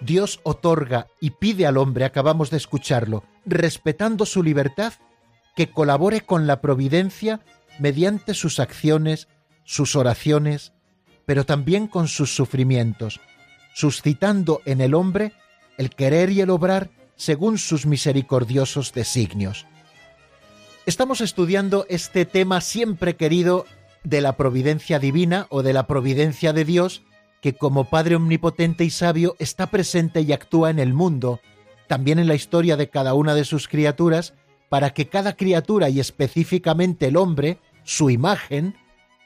Dios otorga y pide al hombre, acabamos de escucharlo, respetando su libertad, que colabore con la providencia mediante sus acciones, sus oraciones, pero también con sus sufrimientos, suscitando en el hombre el querer y el obrar según sus misericordiosos designios. Estamos estudiando este tema siempre querido de la providencia divina o de la providencia de Dios que como Padre omnipotente y sabio está presente y actúa en el mundo, también en la historia de cada una de sus criaturas, para que cada criatura y específicamente el hombre, su imagen,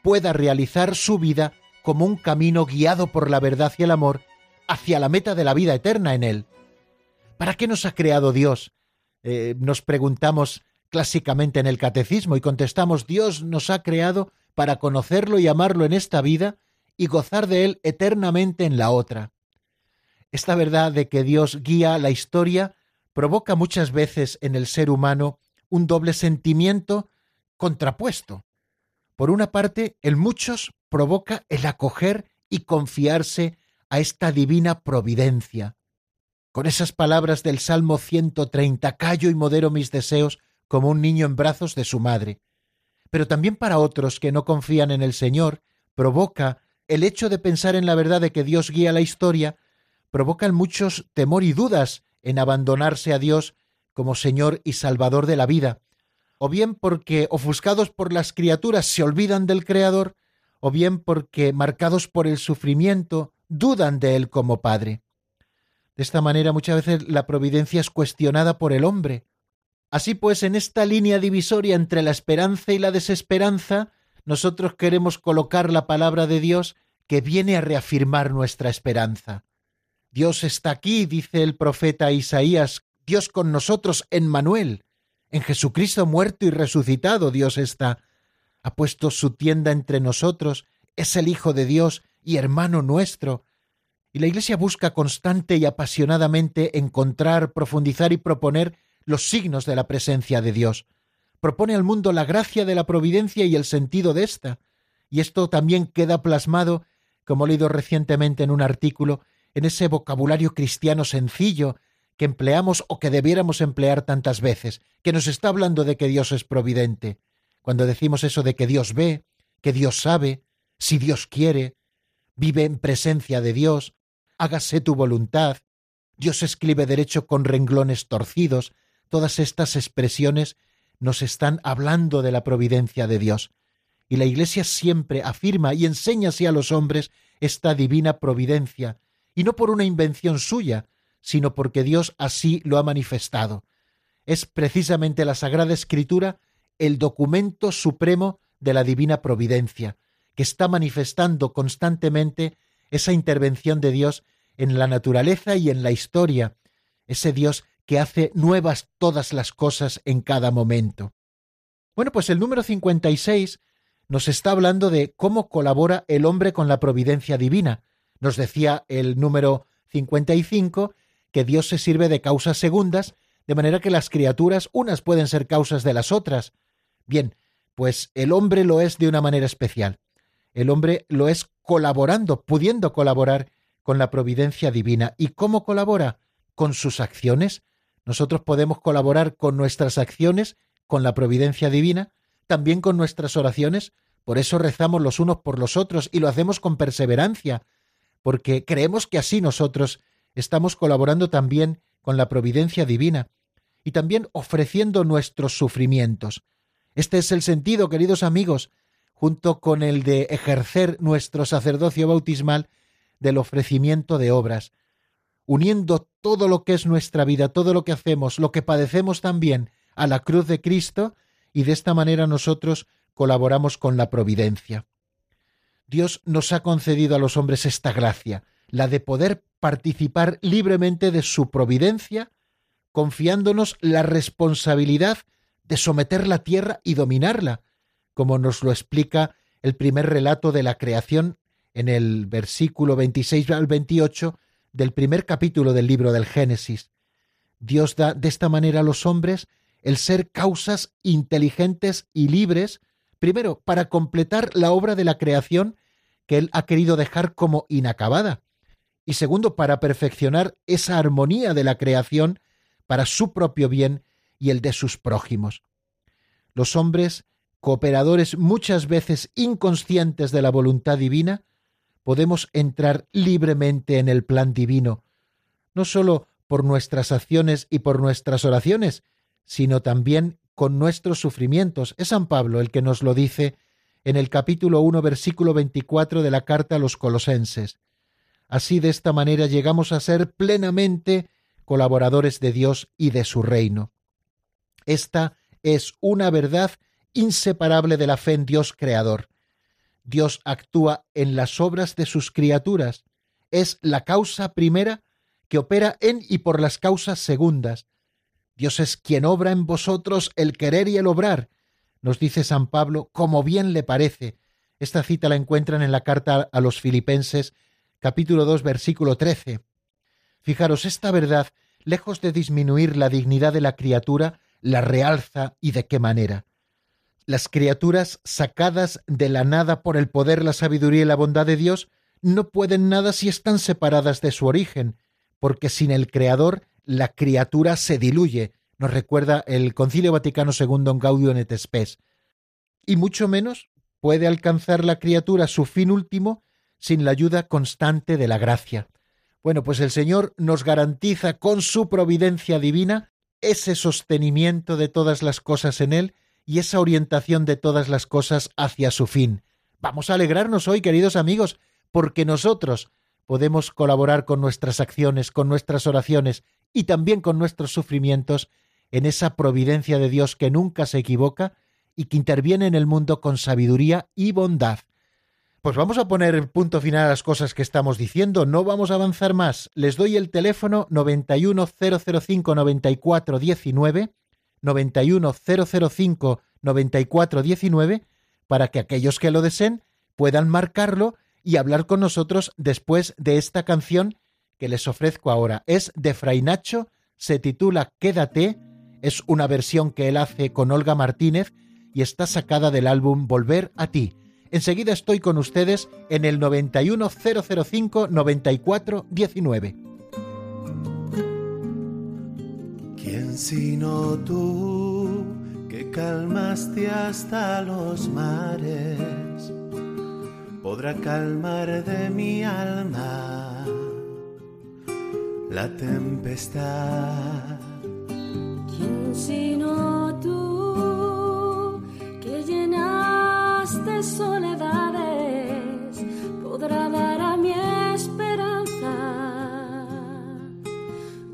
pueda realizar su vida como un camino guiado por la verdad y el amor hacia la meta de la vida eterna en él. ¿Para qué nos ha creado Dios? Eh, nos preguntamos clásicamente en el catecismo y contestamos Dios nos ha creado para conocerlo y amarlo en esta vida y gozar de él eternamente en la otra. Esta verdad de que Dios guía la historia provoca muchas veces en el ser humano un doble sentimiento contrapuesto. Por una parte, en muchos provoca el acoger y confiarse a esta divina providencia. Con esas palabras del Salmo 130, callo y modero mis deseos como un niño en brazos de su madre. Pero también para otros que no confían en el Señor, provoca el hecho de pensar en la verdad de que Dios guía la historia, provoca en muchos temor y dudas en abandonarse a Dios como Señor y Salvador de la vida, o bien porque, ofuscados por las criaturas, se olvidan del Creador, o bien porque, marcados por el sufrimiento, dudan de Él como Padre. De esta manera muchas veces la providencia es cuestionada por el hombre. Así pues, en esta línea divisoria entre la esperanza y la desesperanza, nosotros queremos colocar la palabra de Dios que viene a reafirmar nuestra esperanza. Dios está aquí, dice el profeta Isaías, Dios con nosotros en Manuel. En Jesucristo muerto y resucitado Dios está. Ha puesto su tienda entre nosotros, es el Hijo de Dios y hermano nuestro. Y la Iglesia busca constante y apasionadamente encontrar, profundizar y proponer los signos de la presencia de Dios. Propone al mundo la gracia de la providencia y el sentido de ésta. Y esto también queda plasmado, como he leído recientemente en un artículo, en ese vocabulario cristiano sencillo que empleamos o que debiéramos emplear tantas veces, que nos está hablando de que Dios es providente. Cuando decimos eso de que Dios ve, que Dios sabe, si Dios quiere, vive en presencia de Dios, hágase tu voluntad, Dios escribe derecho con renglones torcidos, todas estas expresiones nos están hablando de la providencia de Dios. Y la Iglesia siempre afirma y enseña así a los hombres esta divina providencia, y no por una invención suya, sino porque Dios así lo ha manifestado. Es precisamente la Sagrada Escritura el documento supremo de la divina providencia, que está manifestando constantemente esa intervención de Dios en la naturaleza y en la historia, ese Dios que hace nuevas todas las cosas en cada momento. Bueno, pues el número 56 nos está hablando de cómo colabora el hombre con la providencia divina, nos decía el número 55 que Dios se sirve de causas segundas, de manera que las criaturas unas pueden ser causas de las otras. Bien, pues el hombre lo es de una manera especial. El hombre lo es colaborando, pudiendo colaborar con la providencia divina. ¿Y cómo colabora? Con sus acciones. Nosotros podemos colaborar con nuestras acciones, con la providencia divina, también con nuestras oraciones. Por eso rezamos los unos por los otros y lo hacemos con perseverancia, porque creemos que así nosotros estamos colaborando también con la providencia divina y también ofreciendo nuestros sufrimientos. Este es el sentido, queridos amigos, junto con el de ejercer nuestro sacerdocio bautismal del ofrecimiento de obras, uniendo todo lo que es nuestra vida, todo lo que hacemos, lo que padecemos también a la cruz de Cristo, y de esta manera nosotros colaboramos con la providencia. Dios nos ha concedido a los hombres esta gracia, la de poder participar libremente de su providencia, confiándonos la responsabilidad de someter la tierra y dominarla, como nos lo explica el primer relato de la creación en el versículo 26 al 28 del primer capítulo del libro del Génesis. Dios da de esta manera a los hombres el ser causas inteligentes y libres, primero, para completar la obra de la creación que Él ha querido dejar como inacabada. Y segundo, para perfeccionar esa armonía de la creación para su propio bien y el de sus prójimos. Los hombres, cooperadores muchas veces inconscientes de la voluntad divina, podemos entrar libremente en el plan divino, no sólo por nuestras acciones y por nuestras oraciones, sino también con nuestros sufrimientos. Es San Pablo el que nos lo dice en el capítulo 1, versículo 24 de la carta a los colosenses. Así de esta manera llegamos a ser plenamente colaboradores de Dios y de su reino. Esta es una verdad inseparable de la fe en Dios Creador. Dios actúa en las obras de sus criaturas. Es la causa primera que opera en y por las causas segundas. Dios es quien obra en vosotros el querer y el obrar, nos dice San Pablo, como bien le parece. Esta cita la encuentran en la carta a los filipenses, capítulo 2, versículo 13. Fijaros, esta verdad lejos de disminuir la dignidad de la criatura, la realza y de qué manera. Las criaturas sacadas de la nada por el poder, la sabiduría y la bondad de Dios no pueden nada si están separadas de su origen, porque sin el Creador la criatura se diluye, nos recuerda el Concilio Vaticano II en Gaudium et Spes, y mucho menos puede alcanzar la criatura su fin último sin la ayuda constante de la gracia. Bueno, pues el Señor nos garantiza con su providencia divina ese sostenimiento de todas las cosas en Él y esa orientación de todas las cosas hacia su fin. Vamos a alegrarnos hoy, queridos amigos, porque nosotros podemos colaborar con nuestras acciones, con nuestras oraciones y también con nuestros sufrimientos en esa providencia de Dios que nunca se equivoca y que interviene en el mundo con sabiduría y bondad. Pues vamos a poner punto final a las cosas que estamos diciendo, no vamos a avanzar más. Les doy el teléfono 910059419, 910059419, para que aquellos que lo deseen puedan marcarlo y hablar con nosotros después de esta canción que les ofrezco ahora. Es de Fray Nacho, se titula Quédate, es una versión que él hace con Olga Martínez y está sacada del álbum Volver a ti. Enseguida estoy con ustedes en el 91005 9419. ¿Quién sino tú que calmaste hasta los mares podrá calmar de mi alma la tempestad? ¿Quién sino tú que llenaste soledades podrá dar a mi esperanza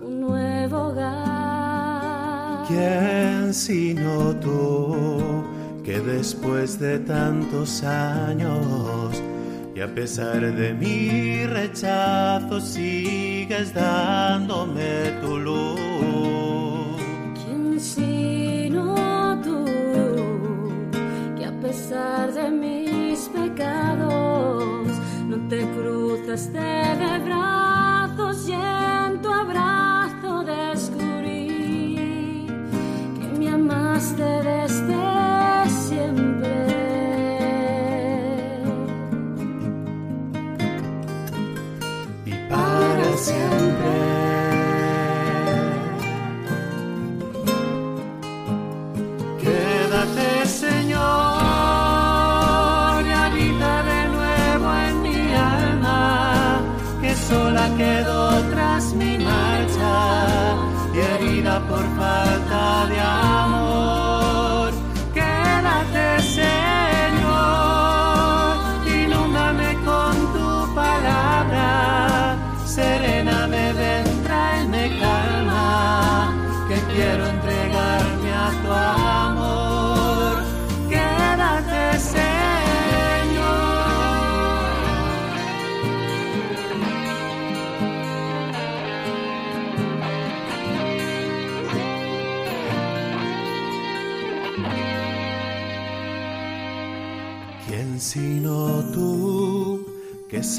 un nuevo hogar? ¿Quién sino tú que después de tantos años y a pesar de mi rechazo sigues dándome tu luz? ¿Quién sino tú que a pesar de mis pecados no te cruzaste de brazos y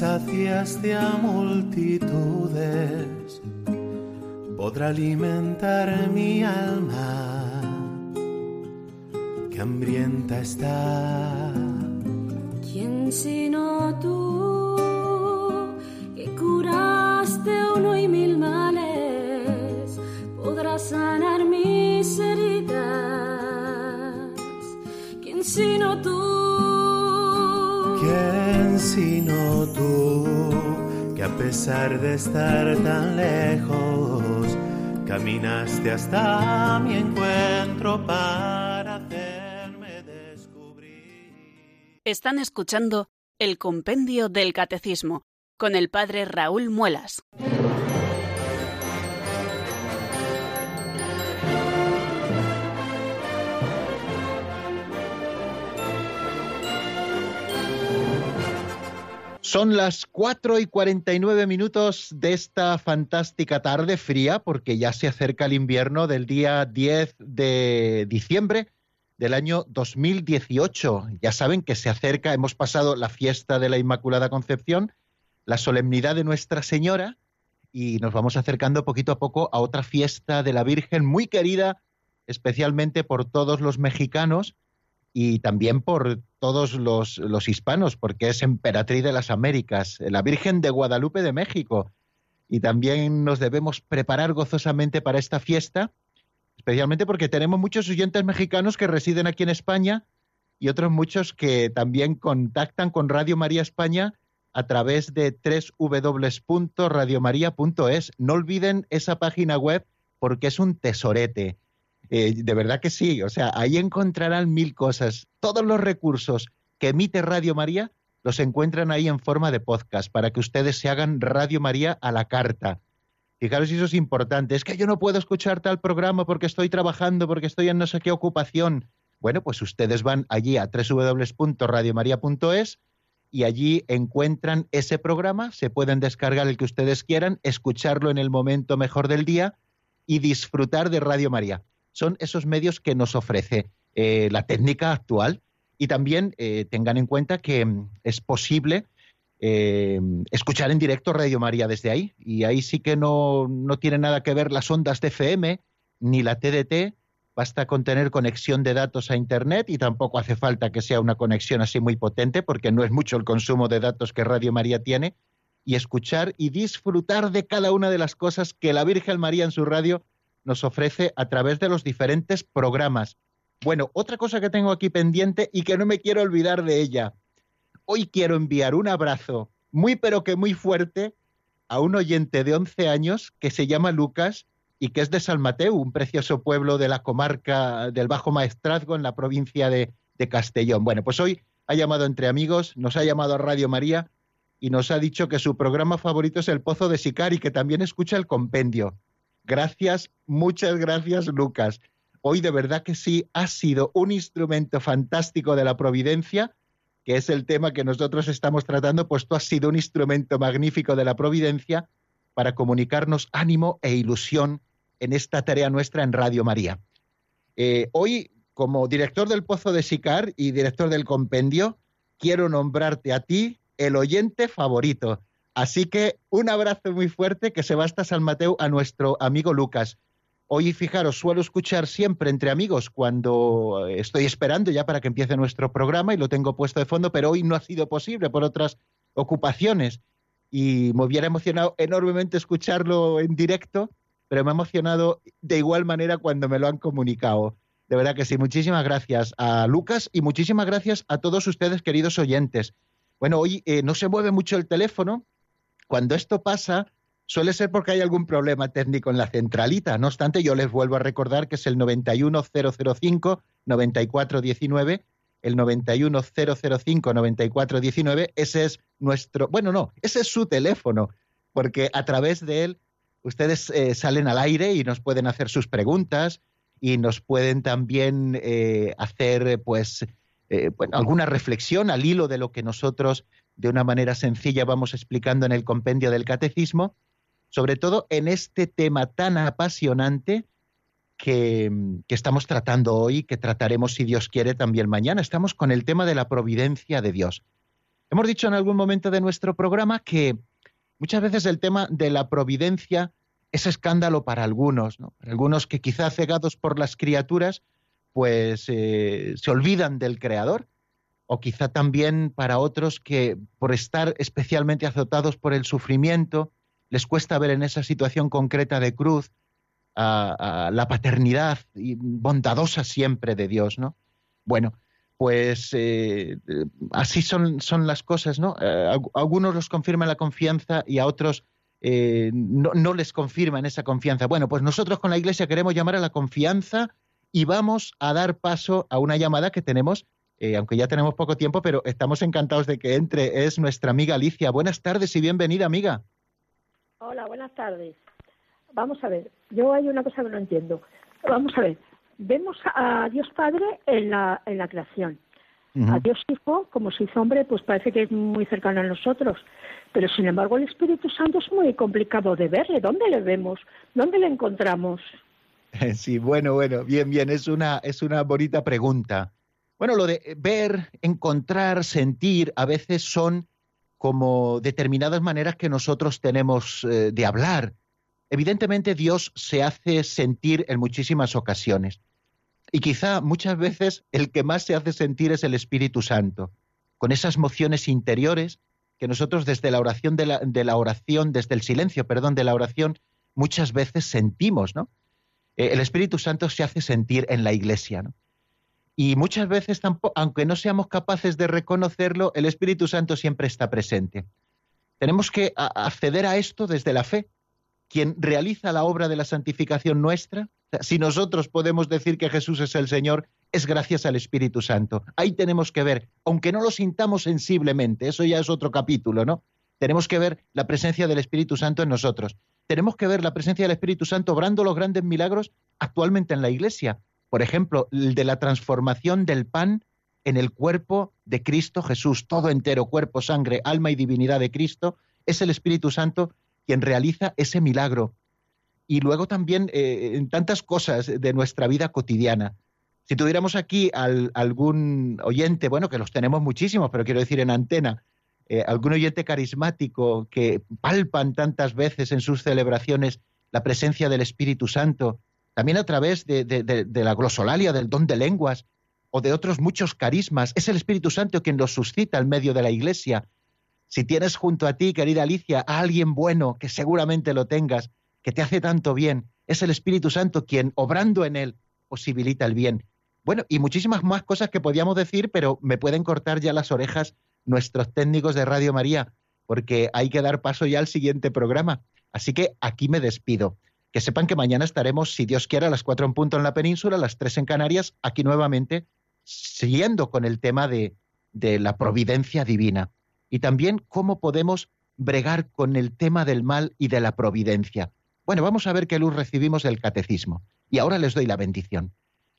saciaste a multitudes podrá alimentar mi alma que hambrienta está? ¿Quién sino tú que curaste uno y mil males podrá sanar mis heridas? ¿Quién sino tú? ¿Quién sino pesar de estar tan lejos caminaste hasta mi encuentro para hacerme descubrir? Están escuchando el Compendio del Catecismo con el Padre Raúl Muelas. Son las 4 y 49 minutos de esta fantástica tarde fría, porque ya se acerca el invierno del día 10 de diciembre del año 2018. Ya saben que se acerca, hemos pasado la fiesta de la Inmaculada Concepción, la solemnidad de Nuestra Señora, y nos vamos acercando poquito a poco a otra fiesta de la Virgen muy querida, especialmente por todos los mexicanos y también por todos los, hispanos, porque es emperatriz de las Américas, la Virgen de Guadalupe de México. Y también nos debemos preparar gozosamente para esta fiesta, especialmente porque tenemos muchos oyentes mexicanos que residen aquí en España y otros muchos que también contactan con Radio María España a través de www.radiomaria.es. No olviden esa página web porque es un tesorete. Eh, de verdad que sí, o sea, ahí encontrarán mil cosas. Todos los recursos que emite Radio María los encuentran ahí en forma de podcast para que ustedes se hagan Radio María a la carta. Fijaros si eso es importante. Es que yo no puedo escuchar tal programa porque estoy trabajando, porque estoy en no sé qué ocupación. Bueno, pues ustedes van allí a www.radiomaria.es y allí encuentran ese programa, se pueden descargar el que ustedes quieran, escucharlo en el momento mejor del día y disfrutar de Radio María. Son esos medios que nos ofrece eh, la técnica actual y también eh, tengan en cuenta que mm, es posible eh, escuchar en directo Radio María desde ahí. Y ahí sí que no, no tiene nada que ver las ondas de FM ni la TDT, Basta con tener conexión de datos a Internet y tampoco hace falta que sea una conexión así muy potente porque no es mucho el consumo de datos que Radio María tiene. Y escuchar y disfrutar de cada una de las cosas que la Virgen María en su radio nos ofrece a través de los diferentes programas. Bueno, otra cosa que tengo aquí pendiente y que no me quiero olvidar de ella. Hoy quiero enviar un abrazo muy pero que muy fuerte a un oyente de 11 años que se llama Lucas y que es de San Mateo, un precioso pueblo de la comarca del Bajo Maestrazgo en la provincia de, Castellón. Bueno, pues hoy ha llamado entre amigos, nos ha llamado a Radio María y nos ha dicho que su programa favorito es El Pozo de Sicar y que también escucha el compendio. Gracias, muchas gracias, Lucas. Hoy de verdad que sí ha sido un instrumento fantástico de la providencia, que es el tema que nosotros estamos tratando, pues tú has sido un instrumento magnífico de la providencia para comunicarnos ánimo e ilusión en esta tarea nuestra en Radio María. Eh, hoy, como director del Pozo de Sicar y director del compendio, quiero nombrarte a ti el oyente favorito. Así que un abrazo muy fuerte que se va hasta San Mateo a nuestro amigo Lucas. Hoy, fijaros, suelo escuchar siempre entre amigos cuando estoy esperando ya para que empiece nuestro programa y lo tengo puesto de fondo, pero hoy no ha sido posible por otras ocupaciones y me hubiera emocionado enormemente escucharlo en directo pero me ha emocionado de igual manera cuando me lo han comunicado. De verdad que sí, muchísimas gracias a Lucas y muchísimas gracias a todos ustedes, queridos oyentes. Bueno, hoy eh, no se mueve mucho el teléfono. Cuando esto pasa, suele ser porque hay algún problema técnico en la centralita. No obstante, yo les vuelvo a recordar que es el 91005-9419, el 91005-9419. Ese es nuestro, bueno, no, ese es su teléfono, porque a través de él ustedes eh, salen al aire y nos pueden hacer sus preguntas y nos pueden también eh, hacer pues eh, alguna reflexión al hilo de lo que nosotros de una manera sencilla vamos explicando en el compendio del catecismo, sobre todo en este tema tan apasionante que, estamos tratando hoy, que trataremos si Dios quiere también mañana. Estamos con el tema de la providencia de Dios. Hemos dicho en algún momento de nuestro programa que Muchas veces el tema de la providencia es escándalo para algunos, Para algunos que quizá cegados por las criaturas, pues eh, se olvidan del Creador, o quizá también para otros que por estar especialmente azotados por el sufrimiento, les cuesta ver en esa situación concreta de cruz a, a la paternidad bondadosa siempre de Dios, ¿no? Bueno, pues eh, así son, son las cosas, ¿no? Eh, algunos los confirman la confianza y a otros eh, no, les confirman esa confianza. Bueno, pues nosotros con la Iglesia queremos llamar a la confianza y vamos a dar paso a una llamada que tenemos, aunque ya tenemos poco tiempo, pero estamos encantados de que entre. Es nuestra amiga Alicia. Buenas tardes y bienvenida, amiga. Hola, buenas tardes. Vamos a ver, yo hay una cosa que no entiendo. Vamos a ver, vemos a Dios Padre en la, en la creación. A Dios Hijo, como se hizo hombre, pues parece que es muy cercano a nosotros. Pero sin embargo, el Espíritu Santo es muy complicado de verle. ¿Dónde le vemos? ¿Dónde le encontramos? Sí, bueno, bueno, bien, bien, es una, es una bonita pregunta. Bueno, lo de ver, encontrar, sentir, a veces son como determinadas maneras que nosotros tenemos eh, de hablar. Evidentemente Dios se hace sentir en muchísimas ocasiones. Y quizá muchas veces el que más se hace sentir es el Espíritu Santo, con esas mociones interiores que nosotros desde la oración de la, de la oración, desde el silencio, perdón, de la oración, muchas veces sentimos, ¿no? Eh, el Espíritu Santo se hace sentir en la iglesia, ¿no? Y muchas veces, tampoco, aunque no seamos capaces de reconocerlo, el Espíritu Santo siempre está presente. Tenemos que acceder a esto desde la fe. Quien realiza la obra de la santificación nuestra, si nosotros podemos decir que Jesús es el Señor, es gracias al Espíritu Santo. Ahí tenemos que ver, aunque no lo sintamos sensiblemente, eso ya es otro capítulo, ¿no? Tenemos que ver la presencia del Espíritu Santo en nosotros. Tenemos que ver la presencia del Espíritu Santo obrando los grandes milagros actualmente en la Iglesia. Por ejemplo, el de la transformación del pan en el cuerpo de Cristo Jesús, todo entero, cuerpo, sangre, alma y divinidad de Cristo, es el Espíritu Santo quien realiza ese milagro. Y luego también eh, en tantas cosas de nuestra vida cotidiana. Si tuviéramos aquí algún oyente, bueno, que los tenemos muchísimos, pero quiero decir en antena, eh, algún oyente carismático que palpan tantas veces en sus celebraciones la presencia del Espíritu Santo, también a través de, la glosolalia, del don de lenguas o de otros muchos carismas. Es el Espíritu Santo quien los suscita en medio de la iglesia. Si tienes junto a ti, querida Alicia, a alguien bueno, que seguramente lo tengas, que te hace tanto bien, es el Espíritu Santo quien, obrando en él, posibilita el bien. Bueno, y muchísimas más cosas que podíamos decir, pero me pueden cortar ya las orejas nuestros técnicos de Radio María, porque hay que dar paso ya al siguiente programa. Así que aquí me despido que sepan que mañana estaremos, si Dios quiere, a las cuatro en punto en la península, a las tres en Canarias, aquí nuevamente, siguiendo con el tema de, de la providencia divina. Y también cómo podemos bregar con el tema del mal y de la providencia. Bueno, vamos a ver qué luz recibimos del catecismo. Y ahora les doy la bendición.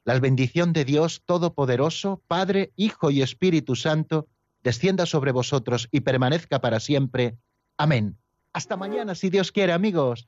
La bendición de Dios Todopoderoso, Padre, Hijo y Espíritu Santo, descienda sobre vosotros y permanezca para siempre. Amén. Hasta mañana, si Dios quiere, amigos.